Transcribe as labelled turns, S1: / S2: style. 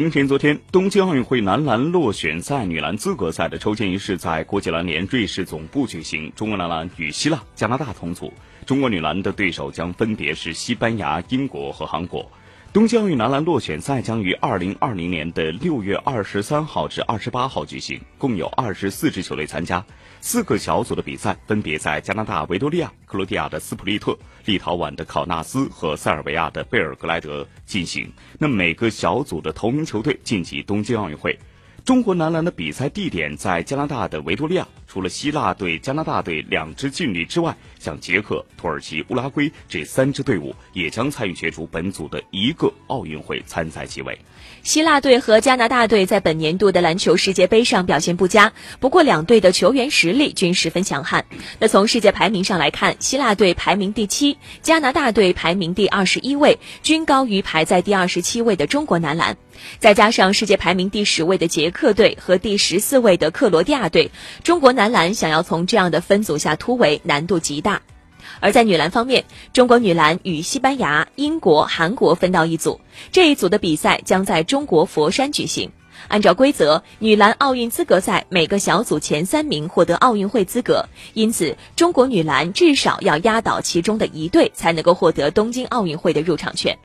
S1: 明天，昨天，东京奥运会男篮落选赛女篮资格赛的抽签仪式在国际篮联瑞士总部举行。中国男篮与希腊、加拿大同组，中国女篮的对手将分别是西班牙、英国和韩国。东京奥运男篮落选赛将于二零二零年的六月二十三号至二十八号举行，共有二十四支球队参加。四个小组的比赛分别在加拿大维多利亚、克罗地亚的斯普利特、立陶宛的考纳斯和塞尔维亚的贝尔格莱德进行。那每个小组的头名球队晋级东京奥运会。中国男篮的比赛地点在加拿大的维多利亚。除了希腊队、加拿大队两支劲旅之外，像捷克、土耳其、乌拉圭这三支队伍也将参与角逐本组的一个奥运会参赛席位。
S2: 希腊队和加拿大队在本年度的篮球世界杯上表现不佳，不过两队的球员实力均十分强悍。那从世界排名上来看，希腊队排名第七，加拿大队排名第二十一位，均高于排在第二十七位的中国男篮。再加上世界排名第十位的捷克队和第十四位的克罗地亚队，中国。男篮想要从这样的分组下突围难度极大，而在女篮方面，中国女篮与西班牙、英国、韩国分到一组，这一组的比赛将在中国佛山举行。按照规则，女篮奥运资格赛每个小组前三名获得奥运会资格，因此中国女篮至少要压倒其中的一队，才能够获得东京奥运会的入场券。